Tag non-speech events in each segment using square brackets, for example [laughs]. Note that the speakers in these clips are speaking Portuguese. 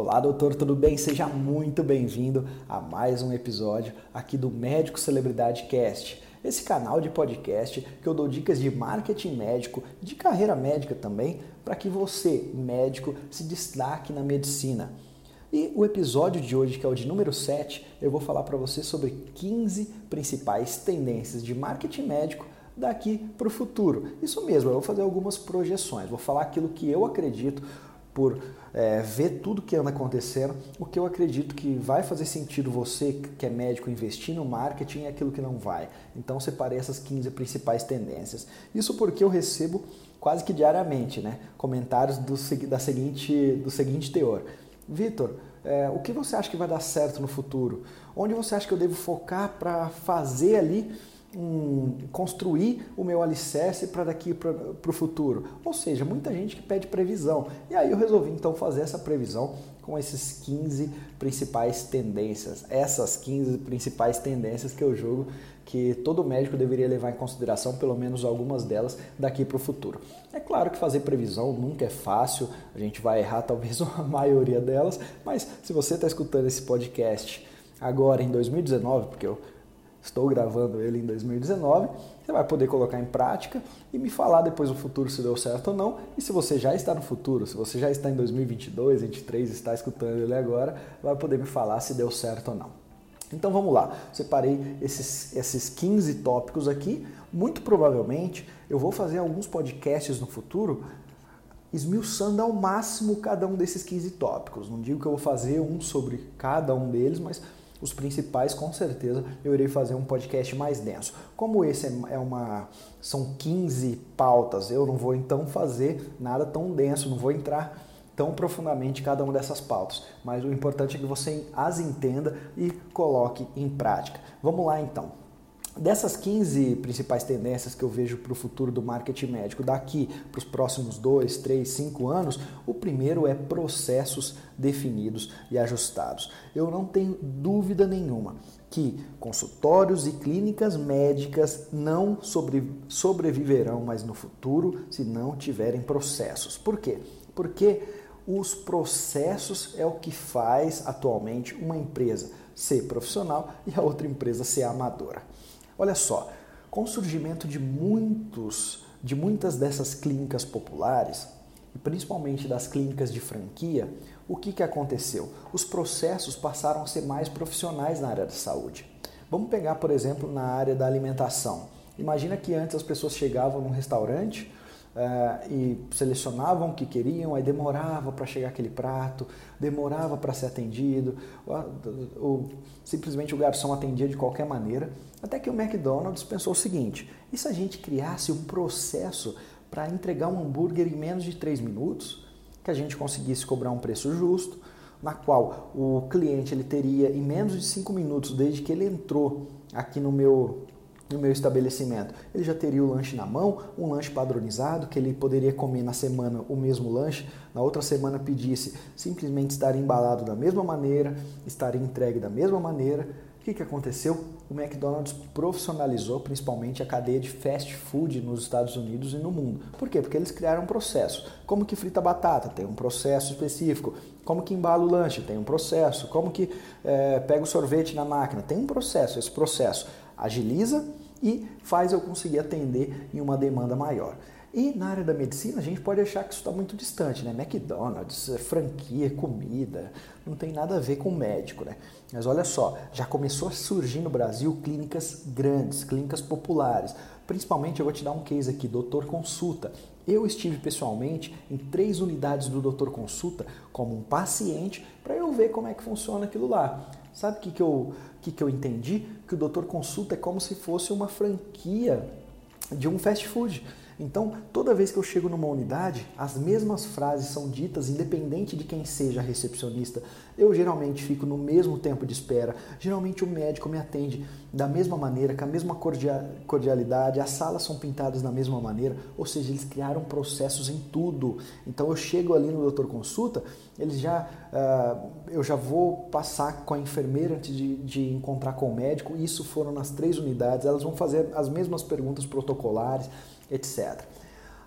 Olá, doutor, tudo bem? Seja muito bem-vindo a mais um episódio aqui do Médico Celebridade Cast. Esse canal de podcast que eu dou dicas de marketing médico, de carreira médica também, para que você, médico, se destaque na medicina. E o episódio de hoje, que é o de número 7, eu vou falar para você sobre 15 principais tendências de marketing médico daqui para o futuro. Isso mesmo, eu vou fazer algumas projeções, vou falar aquilo que eu acredito por é, ver tudo que anda acontecendo, o que eu acredito que vai fazer sentido você que é médico investir no marketing e aquilo que não vai. Então separei essas 15 principais tendências. Isso porque eu recebo quase que diariamente né, comentários do, da seguinte, do seguinte teor. Vitor, é, o que você acha que vai dar certo no futuro? Onde você acha que eu devo focar para fazer ali um, construir o meu alicerce para daqui para o futuro. Ou seja, muita gente que pede previsão. E aí eu resolvi então fazer essa previsão com esses 15 principais tendências. Essas 15 principais tendências que eu julgo que todo médico deveria levar em consideração, pelo menos algumas delas, daqui para o futuro. É claro que fazer previsão nunca é fácil, a gente vai errar talvez [laughs] a maioria delas, mas se você está escutando esse podcast agora em 2019, porque eu Estou gravando ele em 2019. Você vai poder colocar em prática e me falar depois no futuro se deu certo ou não. E se você já está no futuro, se você já está em 2022, 2023, está escutando ele agora, vai poder me falar se deu certo ou não. Então vamos lá, separei esses, esses 15 tópicos aqui. Muito provavelmente eu vou fazer alguns podcasts no futuro esmiuçando ao máximo cada um desses 15 tópicos. Não digo que eu vou fazer um sobre cada um deles, mas os principais, com certeza, eu irei fazer um podcast mais denso. Como esse é, é uma são 15 pautas, eu não vou então fazer nada tão denso, não vou entrar tão profundamente em cada uma dessas pautas, mas o importante é que você as entenda e coloque em prática. Vamos lá então. Dessas 15 principais tendências que eu vejo para o futuro do marketing médico daqui para os próximos 2, 3, 5 anos, o primeiro é processos definidos e ajustados. Eu não tenho dúvida nenhuma que consultórios e clínicas médicas não sobre, sobreviverão mais no futuro se não tiverem processos. Por quê? Porque os processos é o que faz atualmente uma empresa ser profissional e a outra empresa ser amadora. Olha só, com o surgimento de muitos, de muitas dessas clínicas populares, e principalmente das clínicas de franquia, o que, que aconteceu? Os processos passaram a ser mais profissionais na área da saúde. Vamos pegar, por exemplo, na área da alimentação. Imagina que antes as pessoas chegavam num restaurante, uh, e selecionavam o que queriam, aí demorava para chegar aquele prato, demorava para ser atendido, simplesmente o garçom atendia de qualquer maneira, até que o McDonald's pensou o seguinte: e se a gente criasse um processo para entregar um hambúrguer em menos de 3 minutos, que a gente conseguisse cobrar um preço justo, na qual o cliente ele teria em menos de 5 minutos desde que ele entrou aqui no meu no meu estabelecimento. Ele já teria o lanche na mão, um lanche padronizado, que ele poderia comer na semana o mesmo lanche, na outra semana pedisse simplesmente estar embalado da mesma maneira, estar entregue da mesma maneira. O que, que aconteceu? O McDonald's profissionalizou principalmente a cadeia de fast food nos Estados Unidos e no mundo. Por quê? Porque eles criaram um processo. Como que frita batata? Tem um processo específico. Como que embala o lanche? Tem um processo. Como que é, pega o sorvete na máquina? Tem um processo. Esse processo agiliza e faz eu conseguir atender em uma demanda maior. E na área da medicina, a gente pode achar que isso está muito distante, né? McDonald's, é franquia, comida, não tem nada a ver com médico, né? Mas olha só, já começou a surgir no Brasil clínicas grandes, clínicas populares. Principalmente, eu vou te dar um case aqui, Doutor Consulta. Eu estive pessoalmente em três unidades do Doutor Consulta como um paciente para eu ver como é que funciona aquilo lá. Sabe o que, que, eu, que, que eu entendi? Que o Doutor Consulta é como se fosse uma franquia de um fast food. Então, toda vez que eu chego numa unidade, as mesmas frases são ditas, independente de quem seja a recepcionista. Eu geralmente fico no mesmo tempo de espera. Geralmente o médico me atende da mesma maneira, com a mesma cordialidade. As salas são pintadas da mesma maneira, ou seja, eles criaram processos em tudo. Então, eu chego ali no doutor consulta, eles já, uh, eu já vou passar com a enfermeira antes de, de encontrar com o médico. Isso foram nas três unidades. Elas vão fazer as mesmas perguntas protocolares etc.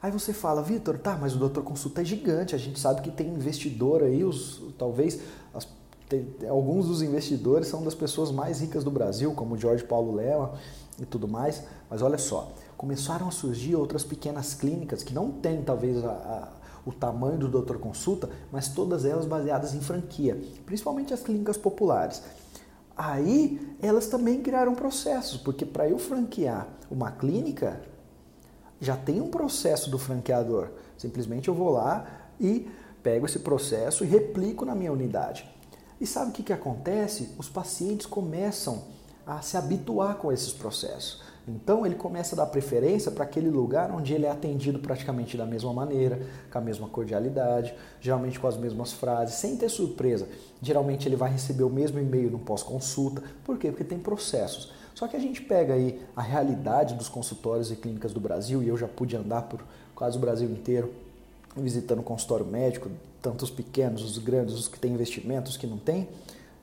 Aí você fala, Vitor, tá, mas o doutor consulta é gigante, a gente sabe que tem investidor aí, os, talvez as, tem, alguns dos investidores são das pessoas mais ricas do Brasil, como Jorge Paulo Lema e tudo mais, mas olha só, começaram a surgir outras pequenas clínicas que não têm talvez a, a, o tamanho do doutor consulta, mas todas elas baseadas em franquia, principalmente as clínicas populares. Aí elas também criaram processos, porque para eu franquear uma clínica, já tem um processo do franqueador. Simplesmente eu vou lá e pego esse processo e replico na minha unidade. E sabe o que, que acontece? Os pacientes começam a se habituar com esses processos. Então ele começa a dar preferência para aquele lugar onde ele é atendido praticamente da mesma maneira, com a mesma cordialidade, geralmente com as mesmas frases, sem ter surpresa. Geralmente ele vai receber o mesmo e-mail no pós-consulta. Por quê? Porque tem processos. Só que a gente pega aí a realidade dos consultórios e clínicas do Brasil, e eu já pude andar por quase o Brasil inteiro, visitando consultório médico, tanto os pequenos, os grandes, os que têm investimentos, os que não têm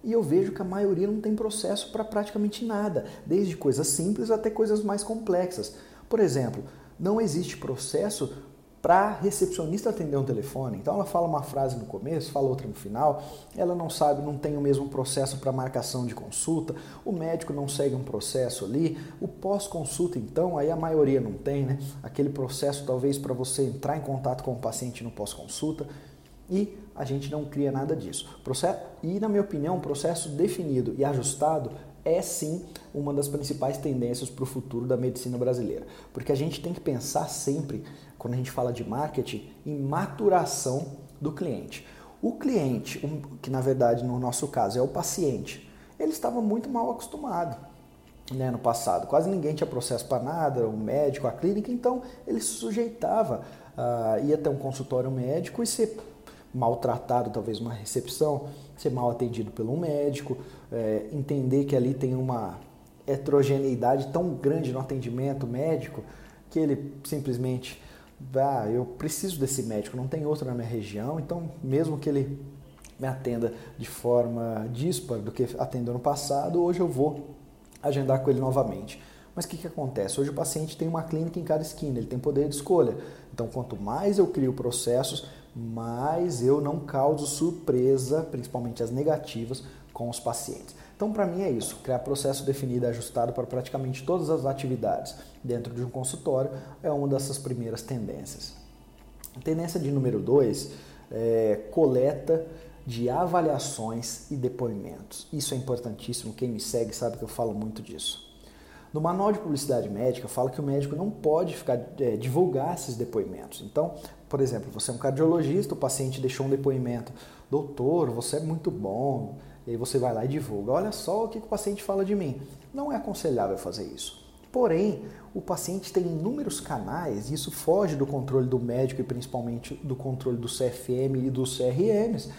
e eu vejo que a maioria não tem processo para praticamente nada, desde coisas simples até coisas mais complexas. Por exemplo, não existe processo para recepcionista atender um telefone. Então ela fala uma frase no começo, fala outra no final, ela não sabe, não tem o mesmo processo para marcação de consulta, o médico não segue um processo ali, o pós-consulta então, aí a maioria não tem, né? Aquele processo talvez para você entrar em contato com o paciente no pós-consulta e a gente não cria nada disso. E, na minha opinião, um processo definido e ajustado é sim uma das principais tendências para o futuro da medicina brasileira. Porque a gente tem que pensar sempre, quando a gente fala de marketing, em maturação do cliente. O cliente, que na verdade no nosso caso é o paciente, ele estava muito mal acostumado. Né, no passado, quase ninguém tinha processo para nada, o médico, a clínica, então ele se sujeitava, uh, ia até um consultório médico e ser maltratado, talvez uma recepção, ser mal atendido pelo médico, é, entender que ali tem uma heterogeneidade tão grande no atendimento médico que ele simplesmente, ah, eu preciso desse médico, não tem outro na minha região, então mesmo que ele me atenda de forma dispar do que atendeu no passado, hoje eu vou agendar com ele novamente. Mas o que, que acontece? Hoje o paciente tem uma clínica em cada esquina, ele tem poder de escolha. Então, quanto mais eu crio processos, mais eu não causo surpresa, principalmente as negativas, com os pacientes. Então, para mim é isso: criar processo definido e ajustado para praticamente todas as atividades dentro de um consultório é uma dessas primeiras tendências. tendência de número 2 é coleta de avaliações e depoimentos. Isso é importantíssimo. Quem me segue sabe que eu falo muito disso. No manual de publicidade médica fala que o médico não pode ficar é, divulgar esses depoimentos. Então, por exemplo, você é um cardiologista, o paciente deixou um depoimento, doutor, você é muito bom, e aí você vai lá e divulga. Olha só o que o paciente fala de mim. Não é aconselhável fazer isso. Porém, o paciente tem inúmeros canais, e isso foge do controle do médico e principalmente do controle do CFM e dos CRMs,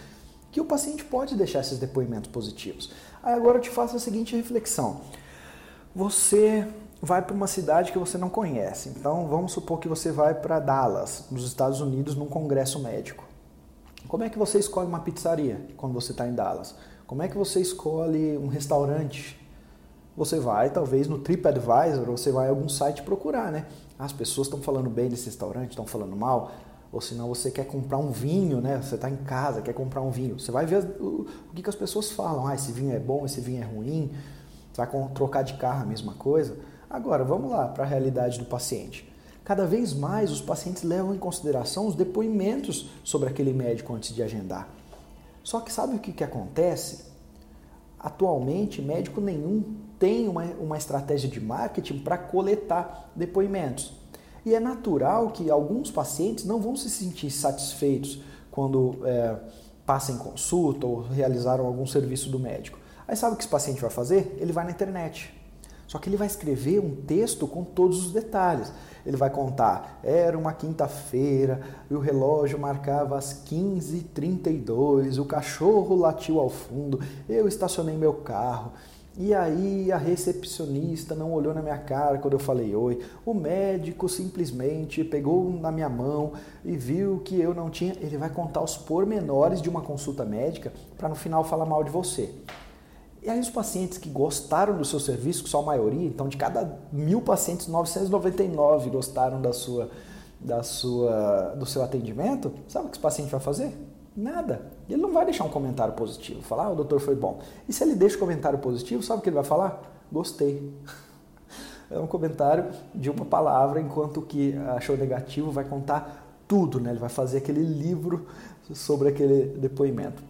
que o paciente pode deixar esses depoimentos positivos. Aí agora eu te faço a seguinte reflexão você vai para uma cidade que você não conhece. Então, vamos supor que você vai para Dallas, nos Estados Unidos, num congresso médico. Como é que você escolhe uma pizzaria quando você está em Dallas? Como é que você escolhe um restaurante? Você vai, talvez, no TripAdvisor, ou você vai a algum site procurar, né? As pessoas estão falando bem desse restaurante, estão falando mal. Ou senão você quer comprar um vinho, né? Você está em casa, quer comprar um vinho. Você vai ver o, que, que as pessoas falam. Ah, esse vinho é bom, esse vinho é ruim Vai trocar de carro a mesma coisa? Agora, vamos lá para a realidade do paciente. Cada vez mais os pacientes levam em consideração os depoimentos sobre aquele médico antes de agendar. Só que sabe o que, que acontece? Atualmente, médico nenhum tem uma, uma estratégia de marketing para coletar depoimentos. E é natural que alguns pacientes não vão se sentir satisfeitos quando é, passam consulta ou realizaram algum serviço do médico. Aí sabe o que esse paciente vai fazer? Ele vai na internet. Só que ele vai escrever um texto com todos os detalhes. Ele vai contar, era uma quinta-feira e o relógio marcava as 15h32, o cachorro latiu ao fundo, eu estacionei meu carro. E aí a recepcionista não olhou na minha cara quando eu falei oi. O médico simplesmente pegou na minha mão e viu que eu não tinha. Ele vai contar os pormenores de uma consulta médica para no final falar mal de você. E aí os pacientes que gostaram do seu serviço, que são a maioria, então de cada mil pacientes, 999 gostaram da sua, da sua, do seu atendimento, sabe o que esse paciente vai fazer? Nada. Ele não vai deixar um comentário positivo, falar, ah, o doutor foi bom. E se ele deixa um comentário positivo, sabe o que ele vai falar? Gostei. [laughs] É um comentário de uma palavra, enquanto que achou negativo vai contar tudo, né? Ele vai fazer aquele livro sobre aquele depoimento.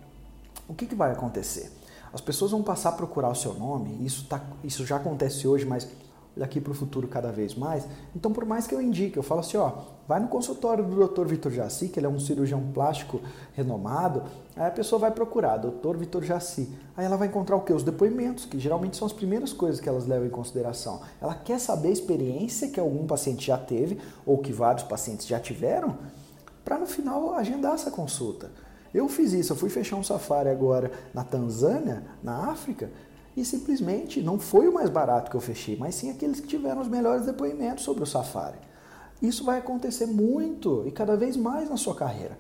O que, que vai acontecer? As pessoas vão passar a procurar o seu nome, isso, tá, isso já acontece hoje, mas daqui para o futuro cada vez mais. Então, por mais que eu indique, eu falo assim, ó, vai no consultório do Dr. Vitor Jaci, que ele é um cirurgião plástico renomado, aí a pessoa vai procurar, Dr. Vitor Jaci. Aí ela vai encontrar o quê? Os depoimentos, que geralmente são as primeiras coisas que elas levam em consideração. Ela quer saber a experiência que algum paciente já teve, ou que vários pacientes já tiveram, para no final agendar essa consulta. Eu fiz isso, eu fui fechar um safari agora na Tanzânia, na África, e simplesmente não foi o mais barato que eu fechei, mas sim aqueles que tiveram os melhores depoimentos sobre o Safari. Isso vai acontecer muito e cada vez mais na sua carreira.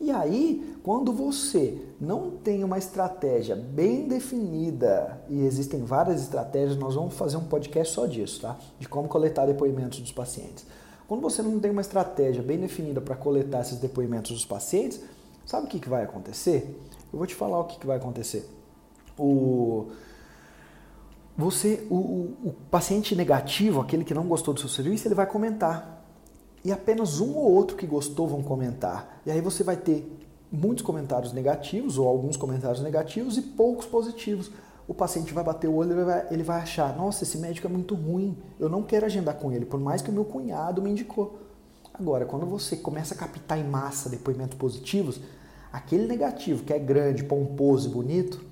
E aí, quando você não tem uma estratégia bem definida, e existem várias estratégias, nós vamos fazer um podcast só disso, tá? De como coletar depoimentos dos pacientes. Quando você não tem uma estratégia bem definida para coletar esses depoimentos dos pacientes, sabe o que, que vai acontecer? Eu vou te falar o que, que vai acontecer. O você, o, o, paciente negativo, aquele que não gostou do seu serviço, ele vai comentar. E apenas um ou outro que gostou vão comentar. E aí você vai ter muitos comentários negativos ou alguns comentários negativos e poucos positivos. O paciente vai bater o olho ele vai, ele vai achar: nossa, esse médico é muito ruim, eu não quero agendar com ele, por mais que o meu cunhado me indicou. Agora, quando você começa a captar em massa depoimentos positivos, aquele negativo que é grande, pomposo e bonito,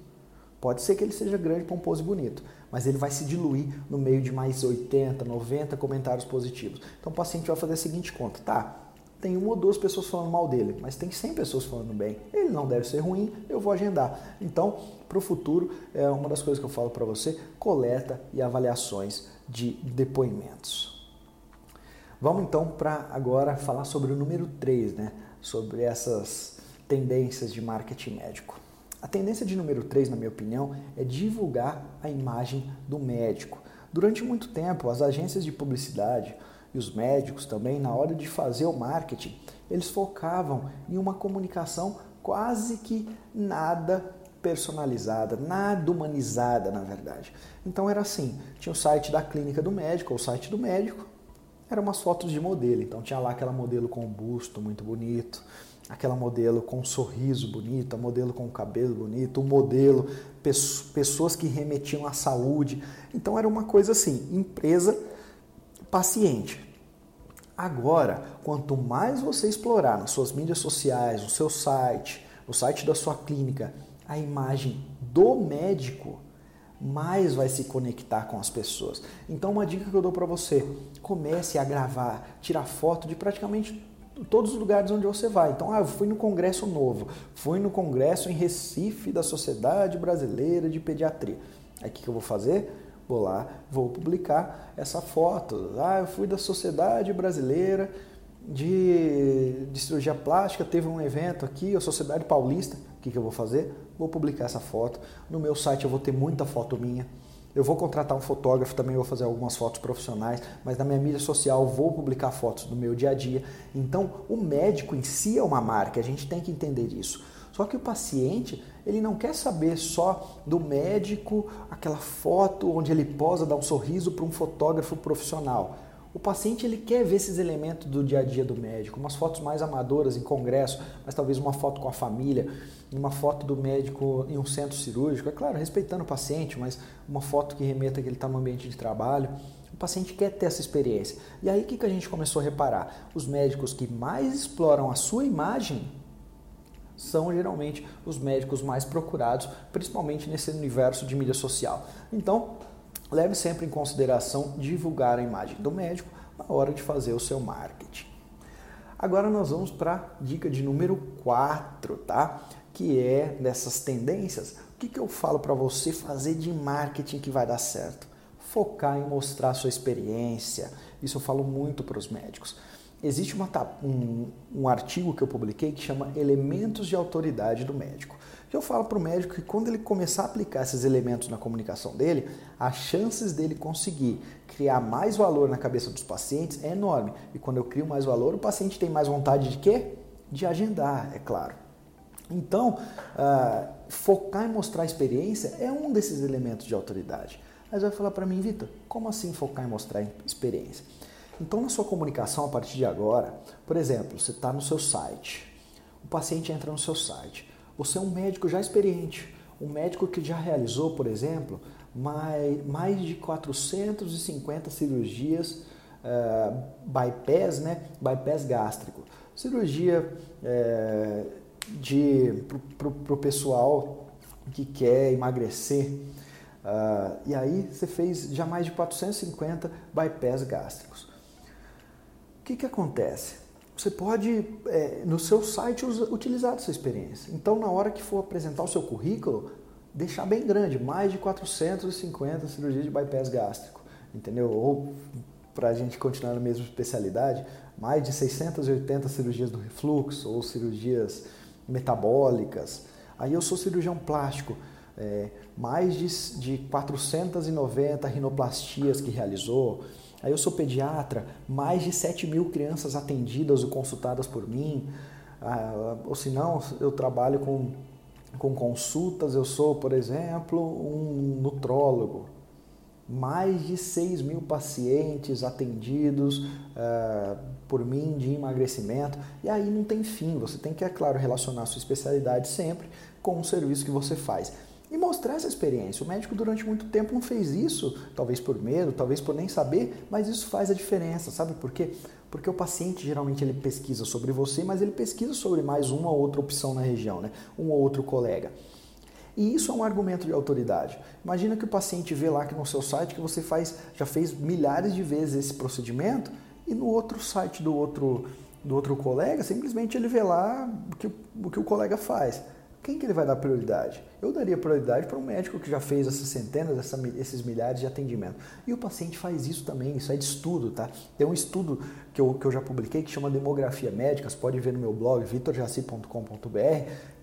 Pode ser que ele seja grande, pomposo e bonito, mas ele vai se diluir no meio de mais 80, 90 comentários positivos. Então o paciente vai fazer a seguinte conta, tá? Tem uma ou duas pessoas falando mal dele, mas tem 100 pessoas falando bem. Ele não deve ser ruim, eu vou agendar. Então, para o futuro, é uma das coisas que eu falo para você, coleta e avaliações de depoimentos. Vamos então para agora falar sobre o número 3, né? Sobre essas tendências de marketing médico. A tendência de número 3, na minha opinião, é divulgar a imagem do médico. Durante muito tempo, as agências de publicidade e os médicos também, na hora de fazer o marketing, eles focavam em uma comunicação quase que nada personalizada, nada humanizada, na verdade. Então era assim, tinha o site da clínica do médico, ou o site do médico, eram umas fotos de modelo. Então tinha lá aquela modelo com busto muito bonito, aquela modelo com um sorriso bonito, a modelo com cabelo bonito, o modelo, pessoas que remetiam à saúde. Então era uma coisa assim, empresa paciente. Agora, quanto mais você explorar nas suas mídias sociais, no seu site, no site da sua clínica, a imagem do médico, mais vai se conectar com as pessoas. Então, uma dica que eu dou para você: comece a gravar, tirar foto de praticamente todos os lugares onde você vai. Então, ah, eu fui no congresso novo, fui no congresso em Recife da Sociedade Brasileira de Pediatria. Aí o que, que eu vou fazer? Vou lá, vou publicar essa foto. Ah, eu fui da Sociedade Brasileira de, de Cirurgia Plástica, teve um evento aqui, a Sociedade Paulista. O que, que eu vou fazer? Vou publicar essa foto. No meu site eu vou ter muita foto minha eu vou contratar um fotógrafo também, vou fazer algumas fotos profissionais, mas na minha mídia social vou publicar fotos do meu dia a dia. Então, o médico em si é uma marca, a gente tem que entender isso. Só que o paciente, ele não quer saber só do médico, aquela foto onde ele posa, dá um sorriso para um fotógrafo profissional. O paciente ele quer ver esses elementos do dia a dia do médico, umas fotos mais amadoras em congresso, mas talvez uma foto com a família, uma foto do médico em um centro cirúrgico, é claro, respeitando o paciente, mas uma foto que remeta que ele está no ambiente de trabalho. O paciente quer ter essa experiência. E aí o que, que a gente começou a reparar? Os médicos que mais exploram a sua imagem são geralmente os médicos mais procurados, principalmente nesse universo de mídia social. Então, leve sempre em consideração divulgar a imagem do médico na hora de fazer o seu marketing. Agora nós vamos para a dica de número 4, tá? Que é dessas tendências. O que, que eu falo para você fazer de marketing que vai dar certo? Focar em mostrar a sua experiência. Isso eu falo muito para os médicos. existe uma, um, um artigo que eu publiquei que chama Elementos de Autoridade do Médico. Eu falo para o médico que quando ele começar a aplicar esses elementos na comunicação dele, as chances dele conseguir criar mais valor na cabeça dos pacientes é enorme. E quando eu crio mais valor, o paciente tem mais vontade de quê? De agendar, é claro. Então, uh, focar em mostrar experiência é um desses elementos de autoridade. Mas vai falar para mim, Vitor, como assim focar em mostrar experiência? Então, na sua comunicação a partir de agora, por exemplo, você está no seu site, o paciente entra no seu site, você é um médico já experiente, um médico que já realizou, por exemplo, mais, mais de 450 cirurgias uh, bypass, né? bypass gástrico. Cirurgia é, para o pessoal que quer emagrecer. Uh, e aí você fez já mais de 450 bypass gástricos. O que, que acontece? Você pode, é, no seu site, utilizar essa experiência. Então, na hora que for apresentar o seu currículo, deixar bem grande, mais de 450 cirurgias de bypass gástrico, entendeu? Ou, para a gente continuar na mesma especialidade, mais de 680 cirurgias do refluxo ou cirurgias metabólicas. Aí eu sou cirurgião plástico, é, mais de, de 490 rinoplastias que realizou. Aí eu sou pediatra, mais de 7 mil crianças atendidas ou consultadas por mim. Ah, ou se não, eu trabalho com, com consultas, eu sou, por exemplo, um nutrólogo mais de 6 mil pacientes atendidos uh, por mim de emagrecimento. E aí não tem fim, você tem que, é claro, relacionar a sua especialidade sempre com o serviço que você faz. E mostrar essa experiência. O médico durante muito tempo não fez isso, talvez por medo, talvez por nem saber, mas isso faz a diferença, sabe por quê? Porque o paciente geralmente ele pesquisa sobre você, mas ele pesquisa sobre mais uma ou outra opção na região, né? um ou outro colega. E isso é um argumento de autoridade. Imagina que o paciente vê lá que no seu site que você faz, já fez milhares de vezes esse procedimento e no outro site do outro, do outro colega, simplesmente ele vê lá o que o, que o colega faz. Quem que ele vai dar prioridade? Eu daria prioridade para um médico que já fez essas centenas, essa, esses milhares de atendimento. E o paciente faz isso também, isso é de estudo, tá? Tem um estudo que eu, que eu já publiquei que chama Demografia Médica, você pode ver no meu blog vitorjaci.com.br,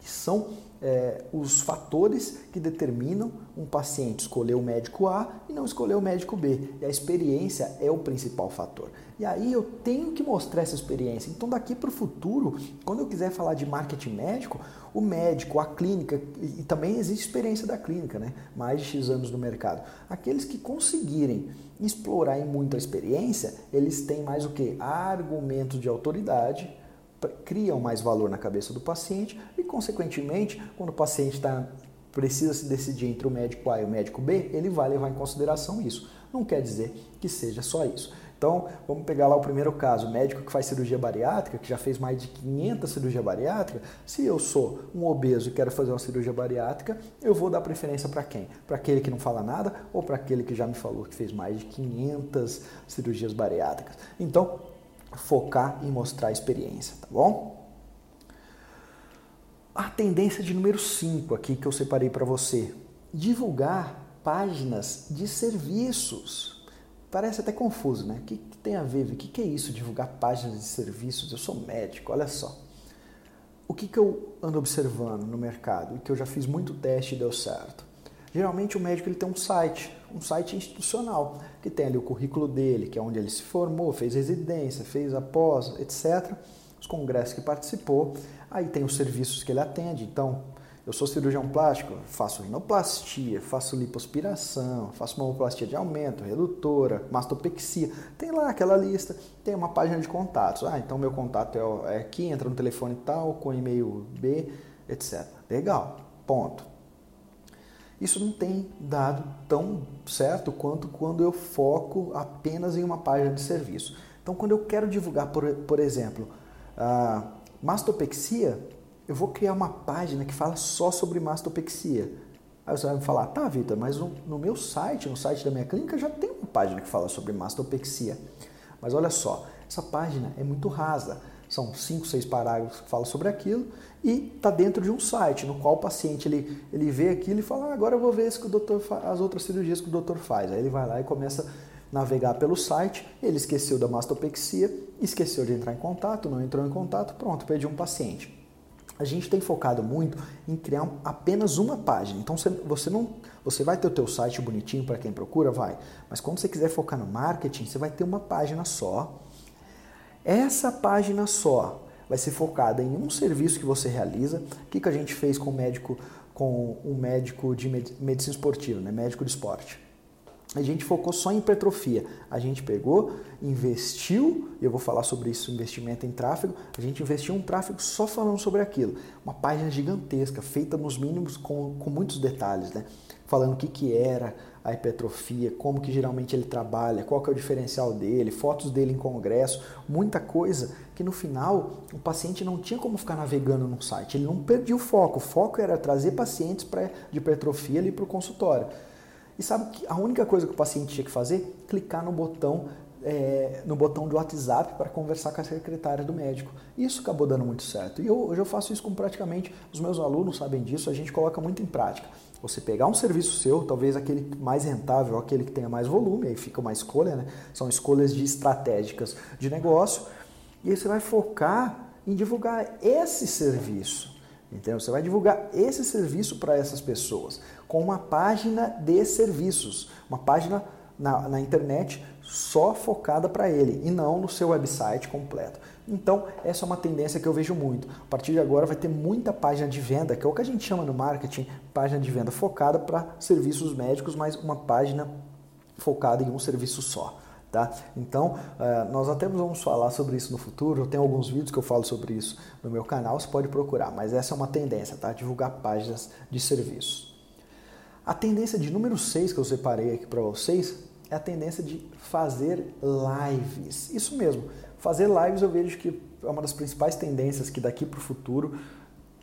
que são é, os fatores que determinam um paciente escolher o médico A e não escolher o médico B. E a experiência é o principal fator. E aí eu tenho que mostrar essa experiência. Então, daqui para o futuro, quando eu quiser falar de marketing médico, o médico, a clínica, e também existe experiência da clínica, né? mais de X anos no mercado. Aqueles que conseguirem explorar em muito a experiência, eles têm mais o que? Argumento de autoridade criam mais valor na cabeça do paciente e, consequentemente, quando o paciente está precisa se decidir entre o médico A e o médico B, ele vai levar em consideração isso. Não quer dizer que seja só isso. Então, vamos pegar lá o primeiro caso, o médico que faz cirurgia bariátrica, que já fez mais de 500 cirurgia bariátrica. Se eu sou um obeso e quero fazer uma cirurgia bariátrica, eu vou dar preferência para quem? Para aquele que não fala nada ou para aquele que já me falou que fez mais de 500 cirurgias bariátricas? Então, focar em mostrar a experiência, tá bom? A tendência de número 5 aqui que eu separei para você, divulgar páginas de serviços. Parece até confuso, né? O que, que tem a ver? O que, que é isso, divulgar páginas de serviços? Eu sou médico, olha só. O que, que eu ando observando no mercado e que eu já fiz muito teste e deu certo? Geralmente o médico ele tem um site, um site institucional, que tem ali o currículo dele, que é onde ele se formou, fez residência, fez a pós, etc. Os congressos que participou. Aí tem os serviços que ele atende. Então, eu sou cirurgião plástico, faço rinoplastia, faço lipoaspiração, faço mamoplastia de aumento, redutora, mastopexia. Tem lá aquela lista, tem uma página de contatos. Ah, então meu contato é, é aqui, entra no telefone tal, com e-mail B, etc. Legal, ponto. Isso não tem dado tão certo quanto quando eu foco apenas em uma página de serviço. Então, quando eu quero divulgar, por, por exemplo, mastopexia, eu vou criar uma página que fala só sobre mastopexia. Aí você vai me falar, tá, Vitor, mas no, meu site, no site da minha clínica, já tem uma página que fala sobre mastopexia. Mas olha só, essa página é muito rasa são cinco, seis parágrafos que falam sobre aquilo e está dentro de um site no qual o paciente ele, ele vê aquilo e fala, ah, agora eu vou ver que o doutor as outras cirurgias que o doutor faz. Aí ele vai lá e começa a navegar pelo site, ele esqueceu da mastopexia, esqueceu de entrar em contato, não entrou em contato, pronto, perdi um paciente. A gente tem focado muito em criar apenas uma página. Então você não, você vai ter o teu site bonitinho para quem procura, vai. Mas quando você quiser focar no marketing, você vai ter uma página só. Essa página só vai ser focada em um serviço que você realiza. O que, que a gente fez com o médico, com um médico de medicina esportiva, né? médico de esporte? A gente focou só em hipertrofia. A gente pegou, investiu, e eu vou falar sobre isso, investimento em tráfego, a gente investiu um tráfego só falando sobre aquilo. Uma página gigantesca, feita nos mínimos com, com muitos detalhes, né? Falando o que, que era a hipertrofia, como que geralmente ele trabalha, qual que é o diferencial dele, fotos dele em congresso, muita coisa que no final o paciente não tinha como ficar navegando no site, ele não perdia o foco. O foco era trazer pacientes pra, de hipertrofia ali para o consultório. E sabe que a única coisa que o paciente tinha que fazer? Clicar no botão é, no botão do WhatsApp para conversar com a secretária do médico. Isso acabou dando muito certo. E eu, hoje eu faço isso com praticamente os meus alunos sabem disso, a gente coloca muito em prática. Você pegar um serviço seu, talvez aquele mais rentável, aquele que tenha mais volume, aí fica uma escolha, né? São escolhas de estratégicas de negócio, e aí você vai focar em divulgar esse serviço. Entendeu? Você vai divulgar esse serviço para essas pessoas com uma página de serviços, uma página na, na internet só focada para ele e não no seu website completo. Então, essa é uma tendência que eu vejo muito. A partir de agora vai ter muita página de venda, que é o que a gente chama no marketing, página de venda focada para serviços médicos, mas uma página focada em um serviço só. Tá? Então, uh, nós até vamos falar sobre isso no futuro. Tem alguns vídeos que eu falo sobre isso no meu canal, você pode procurar, mas essa é uma tendência, tá? Divulgar páginas de serviços. A tendência de número 6 que eu separei aqui para vocês é a tendência de fazer lives. Isso mesmo, fazer lives eu vejo que é uma das principais tendências que daqui para o futuro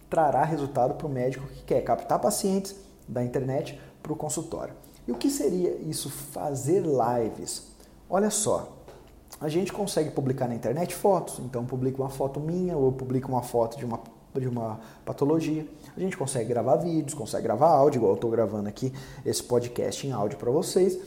trará resultado para o médico que quer captar pacientes da internet para o consultório. E o que seria isso, fazer lives? Olha só, a gente consegue publicar na internet fotos, então publica uma foto minha ou publica uma foto de uma, de uma patologia. A gente consegue gravar vídeos, consegue gravar áudio, igual eu estou gravando aqui esse podcast em áudio para vocês.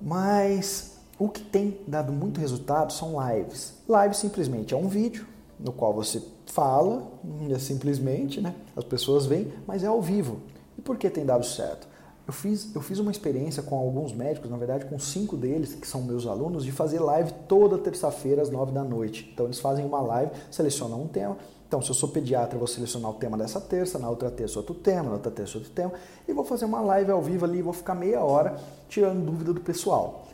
Mas o que tem dado muito resultado são lives. Live simplesmente é um vídeo no qual você fala, é simplesmente, né? As pessoas veem, mas é ao vivo. E por que tem dado certo? Eu fiz, eu fiz uma experiência com alguns médicos, na verdade com cinco deles, que são meus alunos, de fazer live toda terça-feira às nove da noite. Então eles fazem uma live, selecionam um tema. Então, se eu sou pediatra, eu vou selecionar o tema dessa terça, na outra terça outro tema, na outra terça outro tema, e vou fazer uma live ao vivo ali, vou ficar meia hora tirando dúvida do pessoal.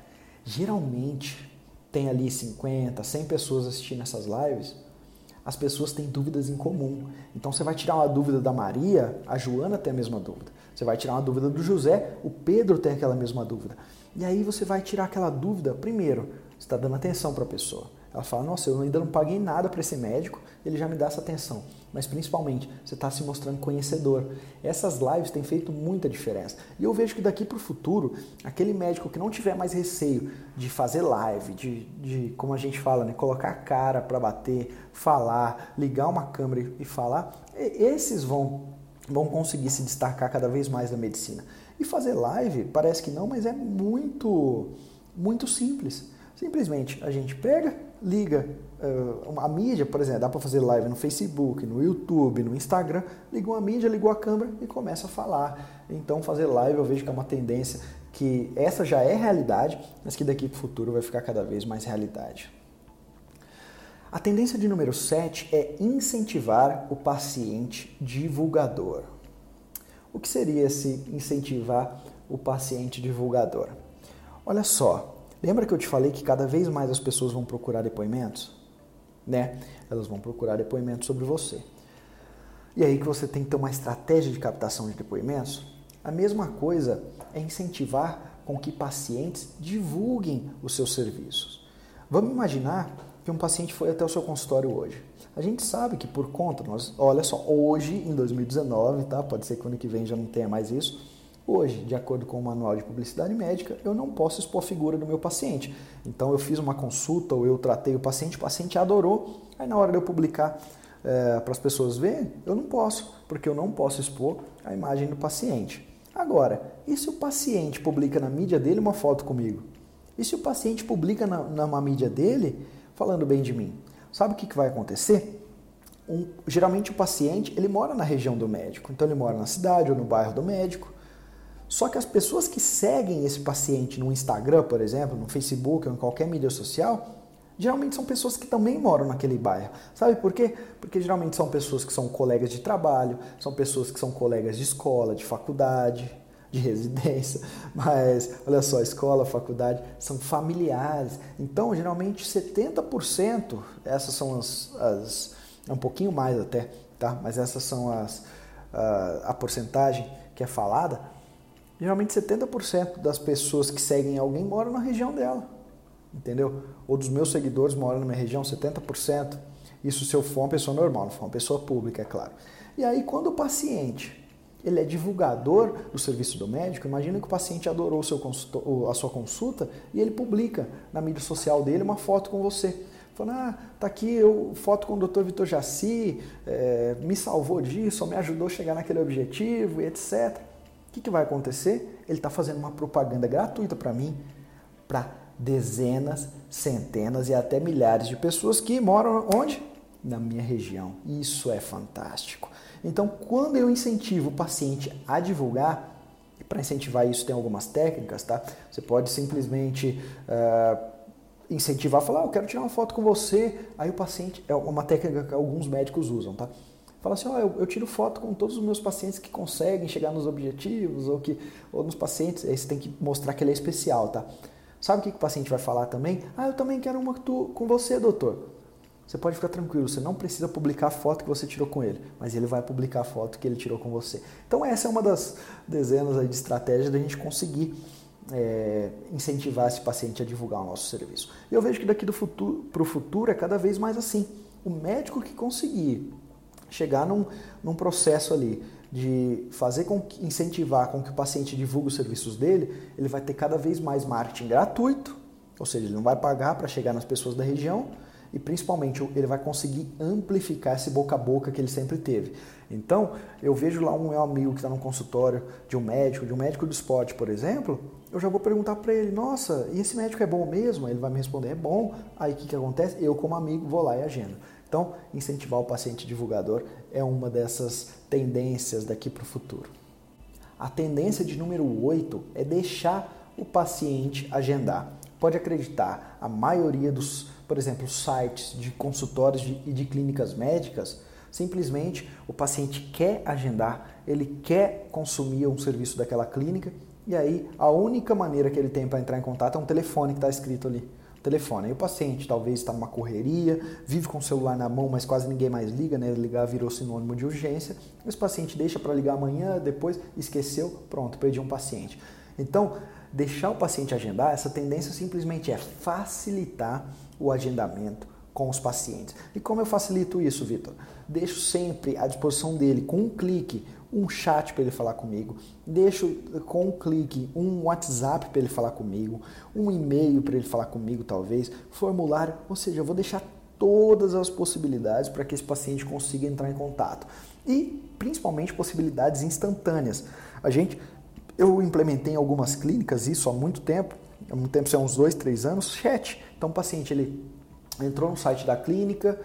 Geralmente tem ali 50, 100 pessoas assistindo essas lives, as pessoas têm dúvidas em comum. Então você vai tirar uma dúvida da Maria, a Joana tem a mesma dúvida. Você vai tirar uma dúvida do José, o Pedro tem aquela mesma dúvida. E aí você vai tirar aquela dúvida, primeiro, você está dando atenção para a pessoa. Ela fala, nossa, eu ainda não paguei nada para esse médico, ele já me dá essa atenção. Mas principalmente, você está se mostrando conhecedor. Essas lives têm feito muita diferença. E eu vejo que daqui para o futuro, aquele médico que não tiver mais receio de fazer live, de, de como a gente fala, né, colocar a cara para bater, falar, ligar uma câmera e falar, esses vão vão conseguir se destacar cada vez mais na medicina. E fazer live, parece que não, mas é muito, muito simples. Simplesmente a gente pega, liga uh, a mídia, por exemplo, dá para fazer live no Facebook, no YouTube, no Instagram, ligou a mídia, ligou a câmera e começa a falar. Então fazer live eu vejo que é uma tendência que essa já é realidade, mas que daqui para o futuro vai ficar cada vez mais realidade. A tendência de número 7 é incentivar o paciente divulgador. O que seria esse incentivar o paciente divulgador? Olha só, lembra que eu te falei que cada vez mais as pessoas vão procurar depoimentos? Né? Elas vão procurar depoimentos sobre você. E aí que você tem que ter uma estratégia de captação de depoimentos? A mesma coisa é incentivar com que pacientes divulguem os seus serviços. Vamos imaginar que um paciente foi até o seu consultório hoje. A gente sabe que por conta, nós, olha só, hoje em 2019, tá? Pode ser que ano que vem já não tenha mais isso. Hoje, de acordo com o manual de publicidade médica, eu não posso expor a figura do meu paciente. Então eu fiz uma consulta ou eu tratei o paciente, o paciente adorou. Aí na hora de eu publicar é, para as pessoas verem, eu não posso, porque eu não posso expor a imagem do paciente. Agora, e se o paciente publica na mídia dele uma foto comigo? E se o paciente publica na, numa mídia dele falando bem de mim? Sabe o que, que vai acontecer? Um, geralmente o paciente ele mora na região do médico, então ele mora na cidade ou no bairro do médico. Só que as pessoas que seguem esse paciente no Instagram, por exemplo, no Facebook ou em qualquer mídia social, geralmente são pessoas que também moram naquele bairro. Sabe por quê? Porque geralmente são pessoas que são colegas de trabalho, são pessoas que são colegas de escola, de faculdade, de [laughs] residência, mas olha só, escola, faculdade, são familiares. Então, geralmente 70%, essas são as, as é um pouquinho mais até, tá? Mas essas são as a, a porcentagem que é falada. Geralmente 70% das pessoas que seguem alguém moram na região dela, entendeu? Ou dos meus seguidores moram na minha região, 70%. Isso se eu for uma pessoa normal, não for uma pessoa pública, é claro. E aí, quando o paciente ele é divulgador do serviço do médico, imagina que o paciente adorou a sua consulta e ele publica na mídia social dele uma foto com você. Falando, ah, tá aqui eu foto com o Dr. Vitor Jaci, é, me salvou disso, me ajudou a chegar naquele objetivo etc. O que, que vai acontecer? Ele está fazendo uma propaganda gratuita para mim, para dezenas, centenas e até milhares de pessoas que moram onde? Na minha região. Isso é fantástico. Então, quando eu incentivo o paciente a divulgar, e para incentivar isso tem algumas técnicas, tá? Você pode simplesmente uh, incentivar, falar, ah, eu quero tirar uma foto com você. Aí o paciente, é uma técnica que alguns médicos usam, tá? Fala assim, ó, oh, eu, eu, tiro foto com todos os meus pacientes que conseguem chegar nos objetivos ou que ou nos pacientes, aí você tem que mostrar que ele é especial, tá? Sabe o que, que o paciente vai falar também? Ah, eu também quero uma com você, doutor. Você pode ficar tranquilo, você não precisa publicar a foto que você tirou com ele, mas ele vai publicar a foto que ele tirou com você. Então essa é uma das dezenas de estratégias da gente conseguir é, incentivar esse paciente a divulgar o nosso serviço. E eu vejo que daqui para o futuro, futuro é cada vez mais assim. O médico que conseguir chegar num, num processo ali de fazer com que, incentivar com que o paciente divulgue os serviços dele, ele vai ter cada vez mais marketing gratuito, ou seja, ele não vai pagar para chegar nas pessoas da região e principalmente ele vai conseguir amplificar esse boca a boca que ele sempre teve. Então, eu vejo lá um meu amigo que está no consultório de um médico, de um médico do esporte, por exemplo, eu já vou perguntar para ele, nossa, e esse médico é bom mesmo? Ele vai me responder, é bom. Aí o que, que acontece? Eu, como amigo, vou lá e agendo. Então, incentivar o paciente divulgador é uma dessas tendências daqui para o futuro. A tendência de número 8 é deixar o paciente agendar. Pode acreditar, a maioria dos, por exemplo, sites de consultórios e de, clínicas médicas Simplesmente o paciente quer agendar, ele quer consumir um serviço daquela clínica e aí a única maneira que ele tem para entrar em contato é um telefone que está escrito ali. Telefone. Aí o paciente talvez está numa correria, vive com o celular na mão, mas quase ninguém mais liga, né? Ligar virou sinônimo de urgência. Esse paciente deixa para ligar amanhã, depois esqueceu, pronto, perdi um paciente. Então, deixar o paciente agendar, essa tendência simplesmente é facilitar o agendamento com os pacientes. E como eu facilito isso, Vitor? Deixo sempre à disposição dele, com um clique, um chat para ele falar comigo, deixo com um clique um WhatsApp para ele falar comigo, um e-mail para ele falar comigo, talvez, formulário, ou seja, eu vou deixar todas as possibilidades para que esse paciente consiga entrar em contato. E principalmente possibilidades instantâneas. A gente, eu implementei em algumas clínicas isso há muito tempo, há muito tempo, há uns dois, três anos, chat. Então o paciente ele entrou no site da clínica,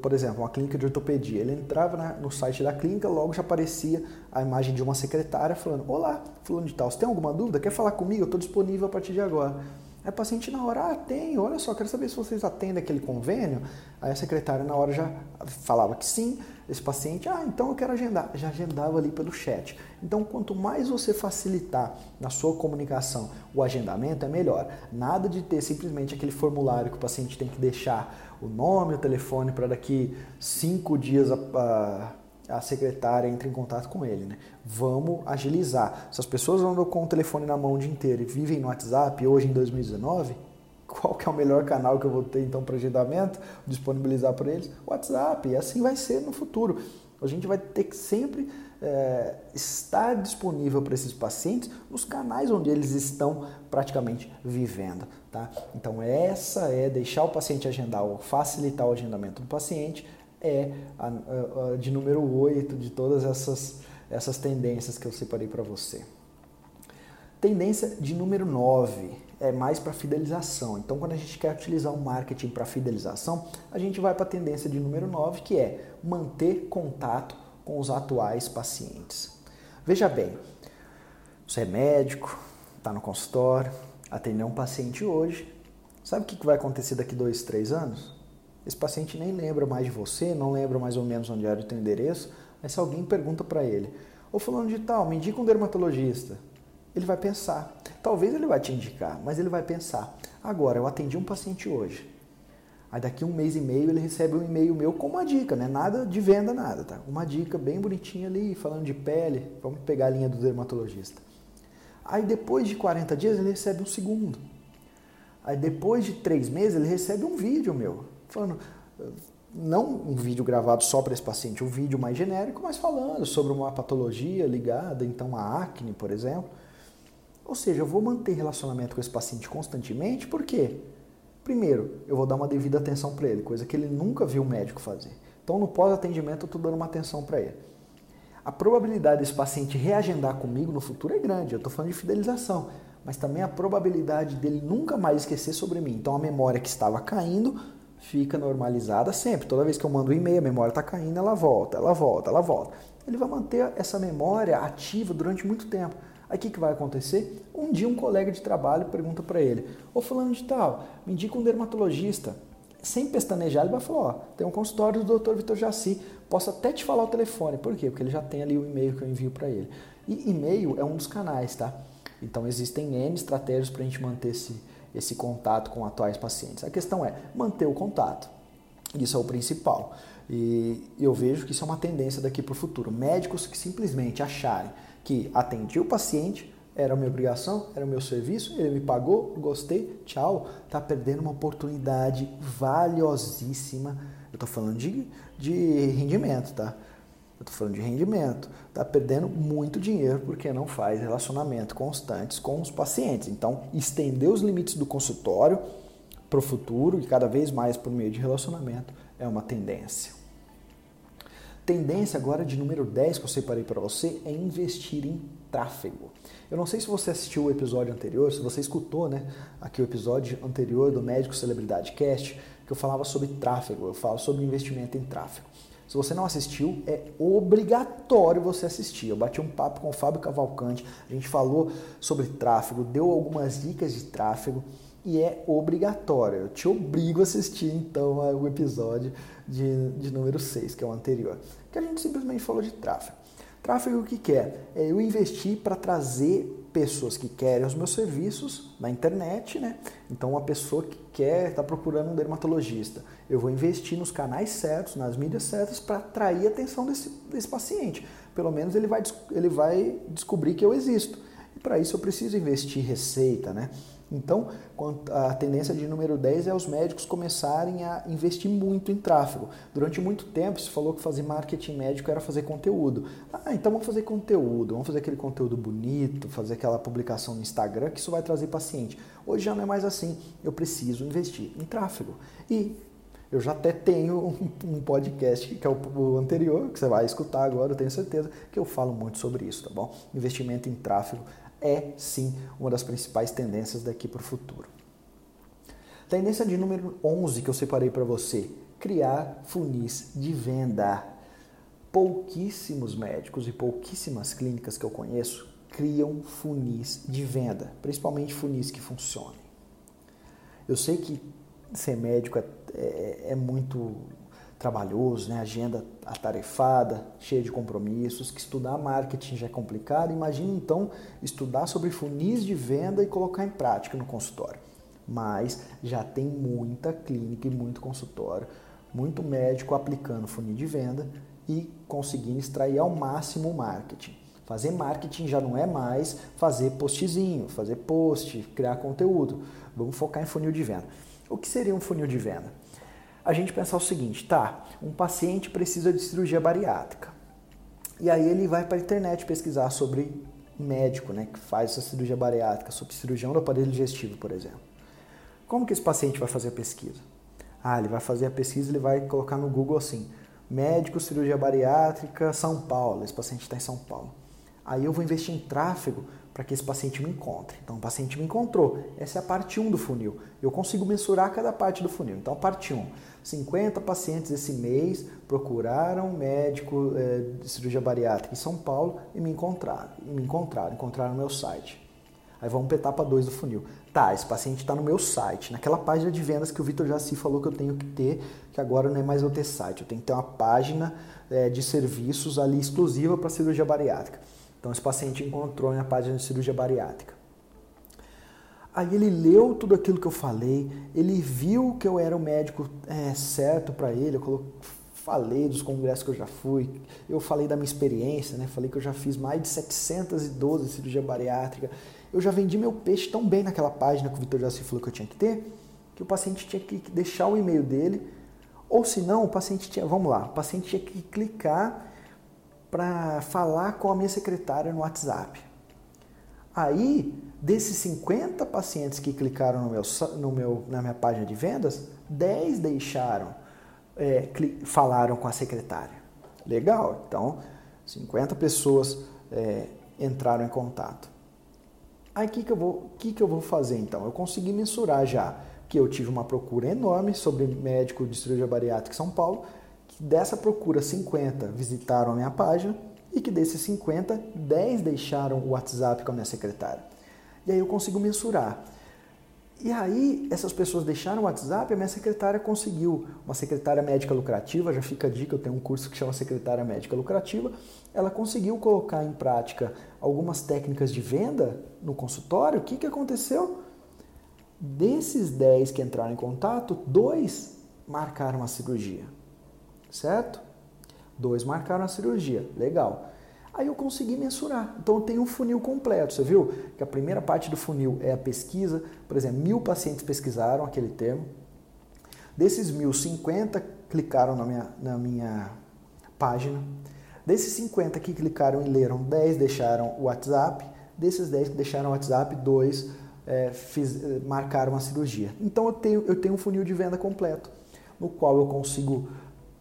por exemplo, uma clínica de ortopedia. Ele entrava no site da clínica, logo já aparecia a imagem de uma secretária falando: Olá, fulano de tal, você tem alguma dúvida? Quer falar comigo? Eu estou disponível a partir de agora. Aí o paciente na hora, ah, tem, olha só, quero saber se vocês atendem aquele convênio. Aí a secretária na hora já falava que sim, esse paciente, ah, então eu quero agendar. Já agendava ali pelo chat. Então, quanto mais você facilitar na sua comunicação o agendamento, é melhor. Nada de ter simplesmente aquele formulário que o paciente tem que deixar o nome, o telefone para daqui cinco dias a, a a secretária entre em contato com ele. Né? Vamos agilizar. Se as pessoas andam com o telefone na mão o dia inteiro e vivem no WhatsApp hoje em 2019, qual que é o melhor canal que eu vou ter então para agendamento? Disponibilizar para eles? WhatsApp. E assim vai ser no futuro. A gente vai ter que sempre é, estar disponível para esses pacientes nos canais onde eles estão praticamente vivendo. Tá? Então essa é deixar o paciente agendar ou facilitar o agendamento do paciente é a, a, a de número 8 de todas essas, essas tendências que eu separei para você. Tendência de número 9 é mais para fidelização. Então, quando a gente quer utilizar o marketing para fidelização, a gente vai para a tendência de número 9, que é manter contato com os atuais pacientes. Veja bem, você é médico, está no consultório, atendeu um paciente hoje, sabe o que vai acontecer daqui dois, três anos? Esse paciente nem lembra mais de você, não lembra mais ou menos onde era o teu endereço, mas se alguém pergunta para ele, ô fulano de tal, me indica um dermatologista, ele vai pensar. Talvez ele vai te indicar, mas ele vai pensar. Agora, eu atendi um paciente hoje. Aí daqui um mês e meio ele recebe um e-mail meu com uma dica, né? Nada de venda, nada, tá? Uma dica bem bonitinha ali, falando de pele. Vamos pegar a linha do dermatologista. Aí depois de 40 dias ele recebe um segundo. Aí depois de três meses ele recebe um vídeo meu, falando, não um vídeo gravado só para esse paciente, um vídeo mais genérico, mas falando sobre uma patologia ligada, então a acne, por exemplo. Ou seja, eu vou manter relacionamento com esse paciente constantemente, por quê? Primeiro, eu vou dar uma devida atenção para ele, coisa que ele nunca viu o médico fazer. Então, no pós-atendimento, eu estou dando uma atenção para ele. A probabilidade desse paciente reagendar comigo no futuro é grande, eu estou falando de fidelização, mas também a probabilidade dele nunca mais esquecer sobre mim. Então, a memória que estava caindo fica normalizada sempre. Toda vez que eu mando um e-mail, a memória está caindo, ela volta, ela volta, ela volta. Ele vai manter essa memória ativa durante muito tempo. Aí o que, que vai acontecer? Um dia um colega de trabalho pergunta para ele, ô fulano de tal, me indica um dermatologista. Sem pestanejar, ele vai falar, ó, tem um consultório do Dr. Vitor Jaci, posso até te falar o telefone. Por quê? Porque ele já tem ali o e-mail que eu envio para ele. E e-mail é um dos canais, tá? Então existem N estratégias para a gente manter esse, esse contato com atuais pacientes. A questão é manter o contato. Isso é o principal. E eu vejo que isso é uma tendência daqui para o futuro. Médicos que simplesmente acharem que atendi o paciente, era minha obrigação, era o meu serviço, ele me pagou, gostei, tchau. Tá perdendo uma oportunidade valiosíssima. Eu tô falando de, de rendimento, tá? Eu tô falando de rendimento. Tá perdendo muito dinheiro porque não faz relacionamento constantes com os pacientes. Então, estender os limites do consultório para o futuro e cada vez mais por meio de relacionamento é uma tendência. Tendência agora de número 10 que eu separei para você é investir em tráfego. Eu não sei se você assistiu o episódio anterior, se você escutou, né, aqui o episódio anterior do Médico Celebridade Cast, que eu falava sobre tráfego, eu falo sobre investimento em tráfego. Se você não assistiu, é obrigatório você assistir. Eu bati um papo com o Fábio Cavalcante, a gente falou sobre tráfego, deu algumas dicas de tráfego e é obrigatório. Eu te obrigo a assistir então o episódio de, de número 6, que é o anterior, que a gente simplesmente falou de tráfego. Tráfego o que quer? É eu investir para trazer pessoas que querem os meus serviços na internet, né? Então uma pessoa que quer, está procurando um dermatologista, eu vou investir nos canais certos, nas mídias certas para atrair a atenção desse, desse paciente. Pelo menos ele vai, ele vai descobrir que eu existo. E para isso eu preciso investir receita, né? Então, a tendência de número 10 é os médicos começarem a investir muito em tráfego. Durante muito tempo se falou que fazer marketing médico era fazer conteúdo. Ah, então vamos fazer conteúdo, vamos fazer aquele conteúdo bonito, fazer aquela publicação no Instagram, que isso vai trazer paciente. Hoje já não é mais assim. Eu preciso investir em tráfego. E eu já até tenho um podcast, que é o anterior, que você vai escutar agora, eu tenho certeza, que eu falo muito sobre isso, tá bom? Investimento em tráfego é sim uma das principais tendências daqui para o futuro. Tendência de número 11 que eu separei para você: criar funis de venda. Pouquíssimos médicos e pouquíssimas clínicas que eu conheço criam funis de venda, principalmente funis que funcionem. Eu sei que ser médico é, é, é muito trabalhoso, né? agenda atarefada, cheia de compromissos, que estudar marketing já é complicado. Imagine então estudar sobre funis de venda e colocar em prática no consultório. Mas já tem muita clínica e muito consultório, muito médico aplicando funil de venda e conseguindo extrair ao máximo o marketing. Fazer marketing já não é mais fazer postzinho, fazer post, criar conteúdo. Vamos focar em funil de venda. O que seria um funil de venda? A gente pensar o seguinte, tá, um paciente precisa de cirurgia bariátrica. E aí ele vai para a internet pesquisar sobre médico, né, que faz essa cirurgia bariátrica, sobre cirurgião do aparelho digestivo, por exemplo. Como que esse paciente vai fazer a pesquisa? Ah, ele vai fazer a pesquisa, ele vai colocar no Google assim, médico cirurgia bariátrica São Paulo, esse paciente está em São Paulo. Aí eu vou investir em tráfego para que esse paciente me encontre. Então, o paciente me encontrou. Essa é a parte 1 do funil. Eu consigo mensurar cada parte do funil. Então, parte 1. 50 pacientes esse mês procuraram médico é, de cirurgia bariátrica em São Paulo e me encontraram. E me encontraram, encontraram no meu site. Aí vamos para a etapa 2 do funil. Tá, esse paciente está no meu site, naquela página de vendas que o Vitor Jaci falou que eu tenho que ter, que agora não é mais eu ter site, eu tenho que ter uma página é, de serviços ali exclusiva para cirurgia bariátrica. Então esse paciente encontrou minha página de cirurgia bariátrica. Aí ele leu tudo aquilo que eu falei, ele viu que eu era o médico é, certo para ele, eu falei dos congressos que eu já fui, eu falei da minha experiência, né? falei que eu já fiz mais de 712 cirurgia bariátrica, eu já vendi meu peixe tão bem naquela página que o Vitor Jaci falou que eu tinha que ter, que o paciente tinha que deixar o e-mail dele, ou se não, o paciente tinha, vamos lá, o paciente tinha que clicar para falar com a minha secretária no WhatsApp. Aí, desses 50 pacientes que clicaram no meu, no meu, na minha página de vendas, 10 deixaram, é, falaram com a secretária. Legal, então 50 pessoas é, entraram em contato. Aí o que, que, eu vou, que, que eu vou fazer então? Eu consegui mensurar já que eu tive uma procura enorme sobre médico de cirurgia bariátrica em São Paulo, que dessa procura 50 visitaram a minha página e que desses 50, 10 deixaram o WhatsApp com a minha secretária. E aí eu consigo mensurar. E aí essas pessoas deixaram o WhatsApp, a minha secretária conseguiu, uma secretária médica lucrativa, já fica a dica, eu tenho um curso que chama Secretária Médica Lucrativa, ela conseguiu colocar em prática algumas técnicas de venda no consultório, o que, que aconteceu? Desses 10 que entraram em contato, dois marcaram a cirurgia, certo? Dois marcaram a cirurgia, legal. Aí eu consegui mensurar. Então eu tenho um funil completo. Você viu que a primeira parte do funil é a pesquisa. Por exemplo, mil pacientes pesquisaram aquele termo. Desses mil, 50 clicaram na minha, na minha página. Desses 50 que clicaram e leram, 10 deixaram o WhatsApp. Desses 10 que deixaram o WhatsApp, 2 é, fiz, é, marcaram a cirurgia. Então eu tenho, eu tenho um funil de venda completo, no qual eu consigo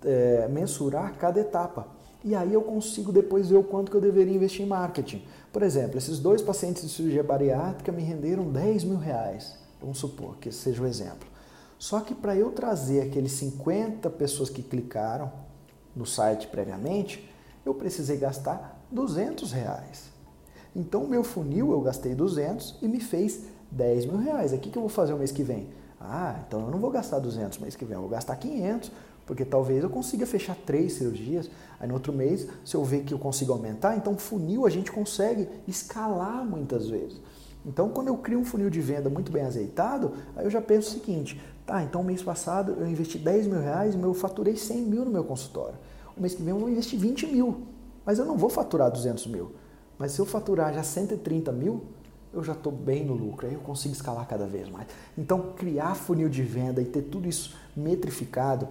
é, mensurar cada etapa. E aí eu consigo depois ver o quanto que eu deveria investir em marketing. Por exemplo, esses dois pacientes de cirurgia bariátrica me renderam 10 mil reais. Vamos supor que seja o exemplo. Só que para eu trazer aqueles 50 pessoas que clicaram no site previamente, eu precisei gastar 200 reais. Então, meu funil eu gastei 200 e me fez 10 mil reais. O que, que eu vou fazer o mês que vem? Ah, então eu não vou gastar 200 mês que vem, eu vou gastar 500, porque talvez eu consiga fechar três cirurgias. Aí no outro mês, se eu ver que eu consigo aumentar, então funil a gente consegue escalar muitas vezes. Então, quando eu crio um funil de venda muito bem azeitado, aí eu já penso o seguinte: tá, então mês passado eu investi 10 mil reais e eu faturei 100 mil no meu consultório o mês que vem eu vou investir 20 mil, mas eu não vou faturar 200 mil. Mas se eu faturar já 130 mil, eu já estou bem no lucro, aí eu consigo escalar cada vez mais. Então, criar funil de venda e ter tudo isso metrificado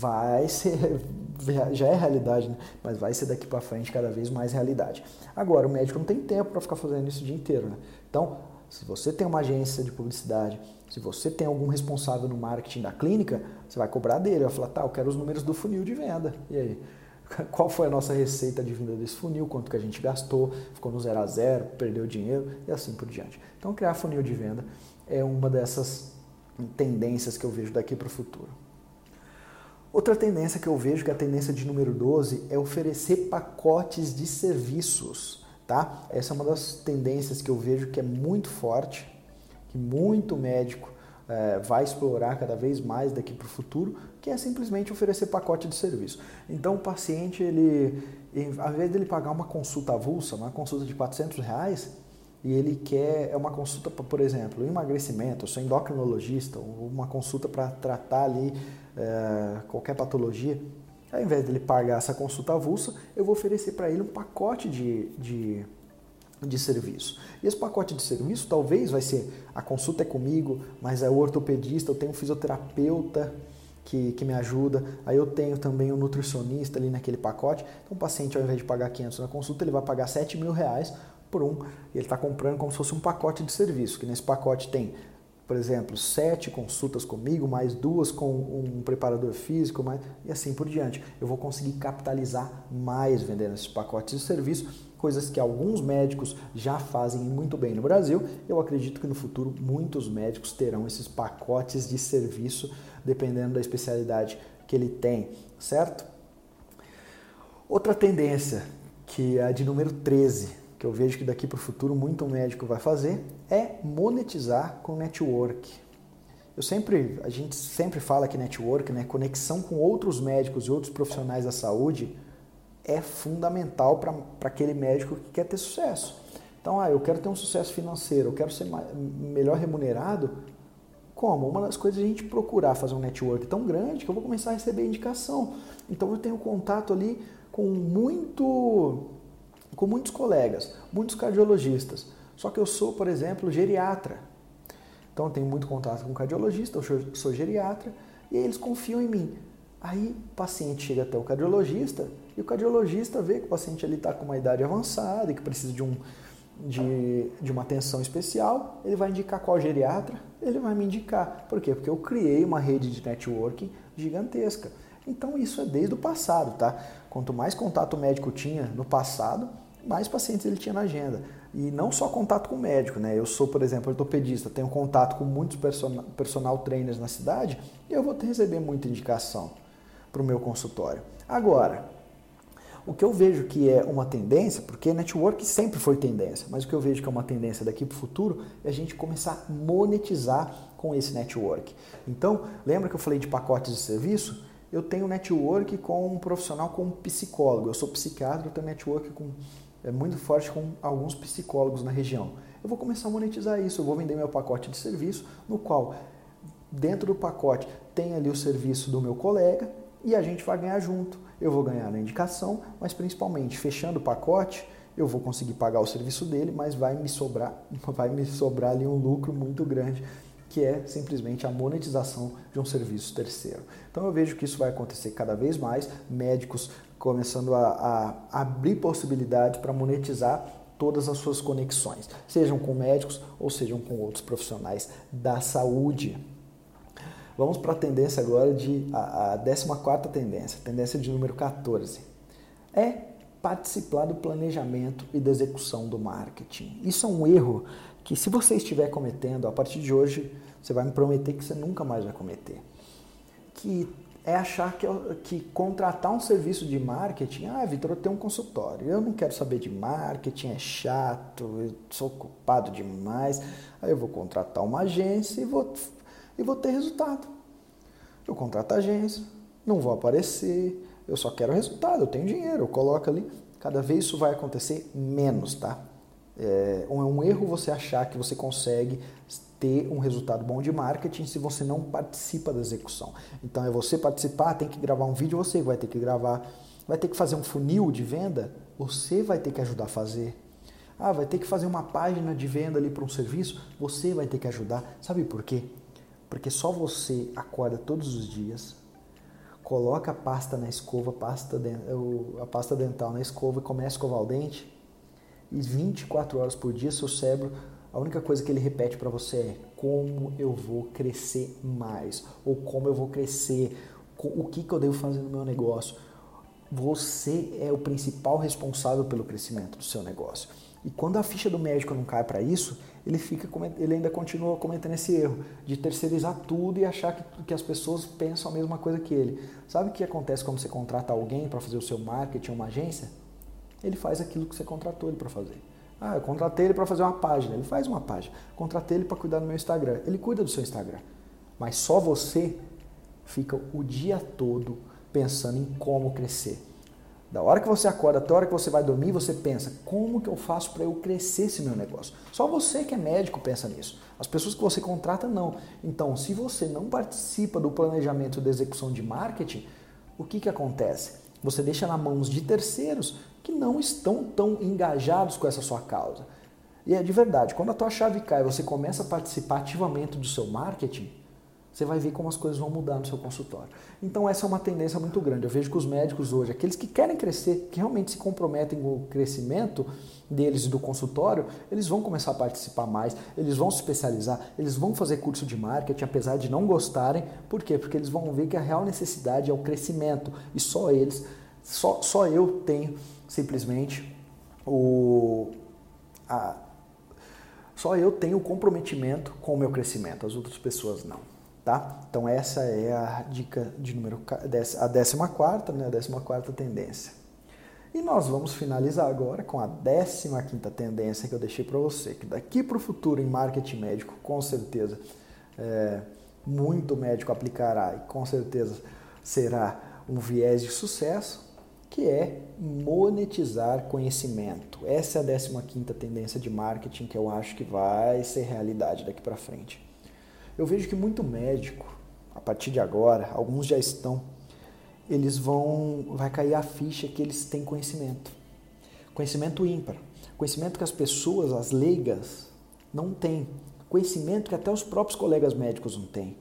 vai ser, [laughs] já é realidade, né? mas vai ser daqui para frente cada vez mais realidade. Agora, o médico não tem tempo para ficar fazendo isso o dia inteiro. Né? Então, se você tem uma agência de publicidade, se você tem algum responsável no marketing da clínica, você vai cobrar dele. Vai falar, tá, eu quero os números do funil de venda. E aí? [laughs] Qual foi a nossa receita de venda desse funil? Quanto que a gente gastou? Ficou no zero a zero? Perdeu dinheiro? E assim por diante. Então, criar funil de venda é uma dessas tendências que eu vejo daqui para o futuro. Outra tendência que eu vejo, que é a tendência de número 12, é oferecer pacotes de serviços. Tá? Essa é uma das tendências que eu vejo que é muito forte que muito médico é, vai explorar cada vez mais daqui para o futuro, que é simplesmente oferecer pacote de serviço. Então o paciente, ele, ao invés dele pagar uma consulta avulsa, uma consulta de 400 reais, e ele quer é uma consulta, por exemplo, emagrecimento, eu sou endocrinologista, uma consulta para tratar ali é, qualquer patologia, ao invés dele pagar essa consulta avulsa, eu vou oferecer para ele um pacote de, de de serviço. E esse pacote de serviço talvez vai ser a consulta é comigo, mas é o ortopedista, eu tenho um fisioterapeuta que, que me ajuda, aí eu tenho também um nutricionista ali naquele pacote. Então o paciente, ao invés de pagar 500 na consulta, ele vai pagar 7 mil reais por um. Ele está comprando como se fosse um pacote de serviço, que nesse pacote tem por exemplo, sete consultas comigo, mais duas com um preparador físico, mais, e assim por diante. Eu vou conseguir capitalizar mais vendendo esses pacotes de serviço coisas que alguns médicos já fazem muito bem no Brasil. Eu acredito que no futuro muitos médicos terão esses pacotes de serviço, dependendo da especialidade que ele tem, certo? Outra tendência, que é a de número 13, que eu vejo que daqui para o futuro muito médico vai fazer, é monetizar com network. Eu sempre, a gente sempre fala que network, né, conexão com outros médicos e outros profissionais da saúde, é fundamental para aquele médico que quer ter sucesso. Então, ah, eu quero ter um sucesso financeiro, eu quero ser mais, melhor remunerado. Como? Uma das coisas é a gente procurar fazer um network tão grande que eu vou começar a receber indicação. Então, eu tenho contato ali com muito com muitos colegas, muitos cardiologistas. Só que eu sou, por exemplo, geriatra. Então eu tenho muito contato com cardiologista, eu sou geriatra, e eles confiam em mim. Aí o paciente chega até o cardiologista e o cardiologista vê que o paciente está com uma idade avançada e que precisa de, um, de, de uma atenção especial. Ele vai indicar qual geriatra? Ele vai me indicar. Por quê? Porque eu criei uma rede de networking gigantesca. Então isso é desde o passado, tá? Quanto mais contato médico tinha no passado, mais pacientes ele tinha na agenda. E não só contato com o médico, né? Eu sou, por exemplo, ortopedista, tenho contato com muitos personal, personal trainers na cidade e eu vou receber muita indicação para o meu consultório. Agora, o que eu vejo que é uma tendência, porque network sempre foi tendência, mas o que eu vejo que é uma tendência daqui para o futuro é a gente começar a monetizar com esse network. Então, lembra que eu falei de pacotes de serviço? Eu tenho network com um profissional como psicólogo. Eu sou psiquiatra, eu tenho network com, é muito forte com alguns psicólogos na região. Eu vou começar a monetizar isso, eu vou vender meu pacote de serviço, no qual dentro do pacote tem ali o serviço do meu colega e a gente vai ganhar junto. Eu vou ganhar na indicação, mas principalmente fechando o pacote, eu vou conseguir pagar o serviço dele, mas vai me sobrar, [laughs] vai me sobrar ali um lucro muito grande que é simplesmente a monetização de um serviço terceiro. Então eu vejo que isso vai acontecer cada vez mais, médicos começando a, a abrir possibilidades para monetizar todas as suas conexões, sejam com médicos ou sejam com outros profissionais da saúde. Vamos para a tendência agora de a, a 14 tendência, tendência de número 14. É participar do planejamento e da execução do marketing. Isso é um erro que se você estiver cometendo, a partir de hoje, você vai me prometer que você nunca mais vai cometer. Que é achar que, que contratar um serviço de marketing, ah, Vitor, eu tenho um consultório, eu não quero saber de marketing, é chato, eu sou ocupado demais, aí eu vou contratar uma agência e vou, e vou ter resultado. Eu contrato a agência, não vou aparecer, eu só quero resultado, eu tenho dinheiro, eu coloco ali. Cada vez isso vai acontecer menos, tá? É, é um erro você achar que você consegue ter um resultado bom de marketing se você não participa da execução. Então é você participar, tem que gravar um vídeo, você vai ter que gravar, vai ter que fazer um funil de venda, você vai ter que ajudar a fazer. Ah, vai ter que fazer uma página de venda ali para um serviço, você vai ter que ajudar. Sabe por quê? Porque só você acorda todos os dias, coloca a pasta na escova, pasta a pasta dental na escova e começa a escovar o dente e 24 horas por dia seu cérebro, a única coisa que ele repete para você é como eu vou crescer mais ou como eu vou crescer, o que, que eu devo fazer no meu negócio. Você é o principal responsável pelo crescimento do seu negócio. E quando a ficha do médico não cai para isso, ele fica ele ainda continua cometendo esse erro de terceirizar tudo e achar que, que as pessoas pensam a mesma coisa que ele. Sabe o que acontece quando você contrata alguém para fazer o seu marketing, uma agência? ele faz aquilo que você contratou ele para fazer. Ah, eu contratei ele para fazer uma página, ele faz uma página. Contratei ele para cuidar do meu Instagram, ele cuida do seu Instagram. Mas só você fica o dia todo pensando em como crescer. Da hora que você acorda até a hora que você vai dormir, você pensa: como que eu faço para eu crescer esse meu negócio? Só você que é médico pensa nisso. As pessoas que você contrata não. Então, se você não participa do planejamento da execução de marketing, o que, que acontece? Você deixa na mãos de terceiros que não estão tão engajados com essa sua causa. E é de verdade, quando a tua chave cai você começa a participar ativamente do seu marketing, você vai ver como as coisas vão mudar no seu consultório. Então essa é uma tendência muito grande. Eu vejo que os médicos hoje, aqueles que querem crescer, que realmente se comprometem com o crescimento deles e do consultório, eles vão começar a participar mais, eles vão se especializar, eles vão fazer curso de marketing, apesar de não gostarem. Por quê? Porque eles vão ver que a real necessidade é o crescimento e só eles, só, só eu tenho simplesmente o, a, só eu tenho comprometimento com o meu crescimento, as outras pessoas não. Tá? Então essa é a dica de número a décima quarta, né? A décima quarta tendência. E nós vamos finalizar agora com a décima quinta tendência que eu deixei para você, que daqui para o futuro em marketing médico, com certeza, é, muito médico aplicará e com certeza será um viés de sucesso, que é monetizar conhecimento. Essa é a décima quinta tendência de marketing que eu acho que vai ser realidade daqui para frente. Eu vejo que muito médico, a partir de agora, alguns já estão, eles vão, vai cair a ficha que eles têm conhecimento. Conhecimento ímpar. Conhecimento que as pessoas, as leigas, não têm. Conhecimento que até os próprios colegas médicos não têm.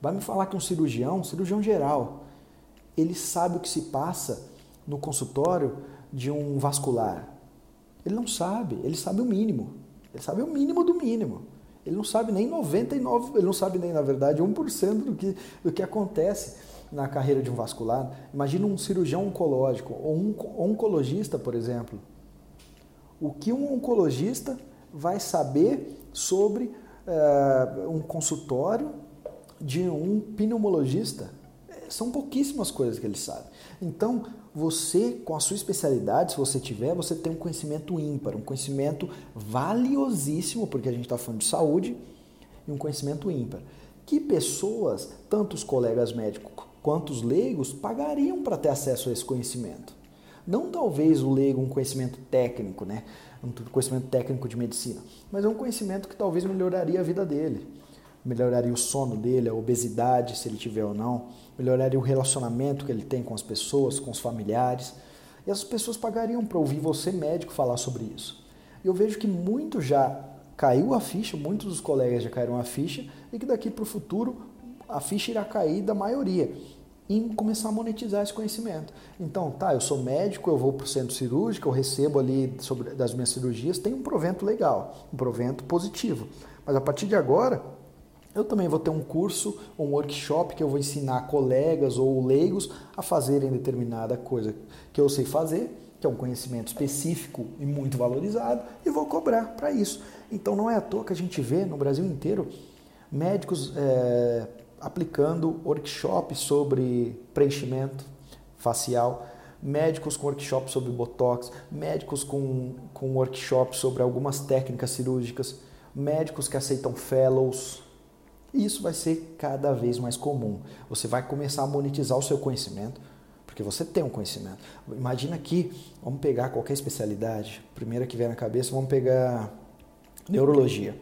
Vai me falar que um cirurgião, um cirurgião geral, ele sabe o que se passa no consultório de um vascular. Ele não sabe, ele sabe o mínimo. Ele sabe o mínimo do mínimo. Ele não sabe nem 99, ele não sabe nem, na verdade, 1% do que, do que acontece na carreira de um vascular. Imagina um cirurgião oncológico ou um oncologista, por exemplo. O que um oncologista vai saber sobre uh, um consultório de um pneumologista? São pouquíssimas coisas que ele sabe. Então, você, com a sua especialidade, se você tiver, você tem um conhecimento ímpar, um conhecimento valiosíssimo, porque a gente está falando de saúde, e um conhecimento ímpar. Que pessoas, tanto os colegas médicos quanto os leigos, pagariam para ter acesso a esse conhecimento? Não talvez o leigo um conhecimento técnico, né? um conhecimento técnico de medicina, mas é um conhecimento que talvez melhoraria a vida dele melhoraria o sono dele, a obesidade, se ele tiver ou não, melhoraria o relacionamento que ele tem com as pessoas, com os familiares. E as pessoas pagariam para ouvir você, médico, falar sobre isso. E eu vejo que muito já caiu a ficha, muitos dos colegas já caíram a ficha, e que daqui para o futuro a ficha irá cair da maioria em começar a monetizar esse conhecimento. Então, tá, eu sou médico, eu vou para o centro cirúrgico, eu recebo ali sobre das minhas cirurgias, tem um provento legal, um provento positivo. Mas a partir de agora, eu também vou ter um curso, um workshop que eu vou ensinar colegas ou leigos a fazerem determinada coisa que eu sei fazer, que é um conhecimento específico e muito valorizado, e vou cobrar para isso. Então não é à toa que a gente vê no Brasil inteiro médicos é, aplicando workshops sobre preenchimento facial, médicos com workshops sobre botox, médicos com, com workshops sobre algumas técnicas cirúrgicas, médicos que aceitam fellows e isso vai ser cada vez mais comum. Você vai começar a monetizar o seu conhecimento, porque você tem um conhecimento. Imagina que, vamos pegar qualquer especialidade, primeira que vem na cabeça, vamos pegar neurologia.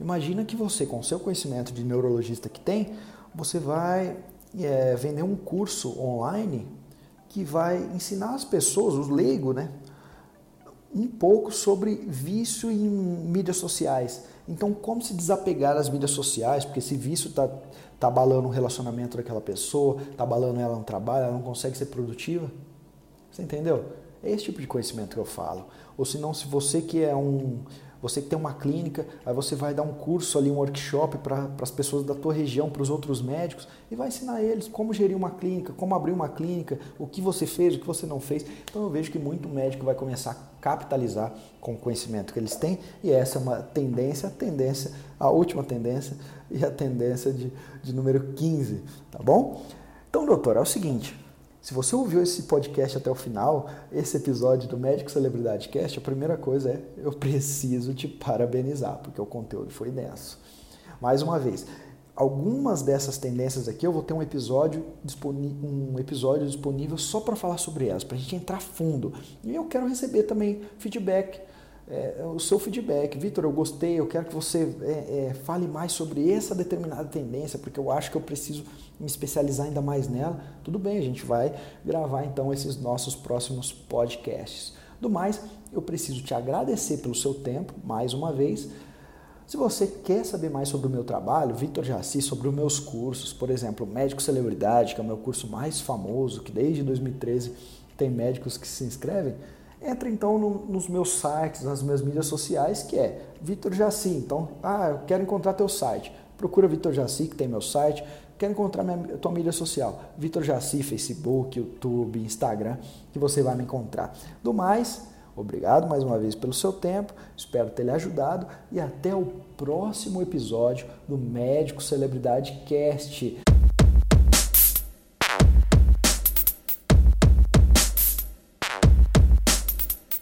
Imagina que você, com o seu conhecimento de neurologista que tem, você vai é, vender um curso online que vai ensinar as pessoas, os leigos, né, um pouco sobre vício em mídias sociais então, como se desapegar das mídias sociais, porque esse vício está tá abalando o relacionamento daquela pessoa, está abalando ela no trabalho, ela não consegue ser produtiva? Você entendeu? É esse tipo de conhecimento que eu falo. Ou se não, se você que é um, você que tem uma clínica, aí você vai dar um curso ali, um workshop para as pessoas da tua região, para os outros médicos, e vai ensinar eles como gerir uma clínica, como abrir uma clínica, o que você fez, o que você não fez. Então eu vejo que muito médico vai começar a capitalizar com o conhecimento que eles têm, e essa é uma tendência, a tendência, a última tendência e a tendência de, de número 15, tá bom? Então, doutor, é o seguinte, se você ouviu esse podcast até o final, esse episódio do Médico Celebridade Cast, a primeira coisa é eu preciso te parabenizar, porque o conteúdo foi denso. Mais uma vez, algumas dessas tendências aqui eu vou ter um episódio, um episódio disponível só para falar sobre elas, para a gente entrar fundo. E eu quero receber também feedback é, o seu feedback. Vitor, eu gostei, eu quero que você é, é, fale mais sobre essa determinada tendência, porque eu acho que eu preciso me especializar ainda mais nela. Tudo bem, a gente vai gravar então esses nossos próximos podcasts. Do mais, eu preciso te agradecer pelo seu tempo, mais uma vez. Se você quer saber mais sobre o meu trabalho, Vitor Jaci, sobre os meus cursos, por exemplo, Médico Celebridade, que é o meu curso mais famoso, que desde 2013 tem médicos que se inscrevem, Entra então no, nos meus sites, nas minhas mídias sociais, que é Vitor Jaci. Então, ah, eu quero encontrar teu site. Procura Vitor Jaci, que tem meu site. Quero encontrar minha, tua mídia social. Vitor Jaci, Facebook, YouTube, Instagram, que você vai me encontrar. Do mais, Obrigado mais uma vez pelo seu tempo, espero ter lhe ajudado e até o próximo episódio do Médico Celebridade Cast.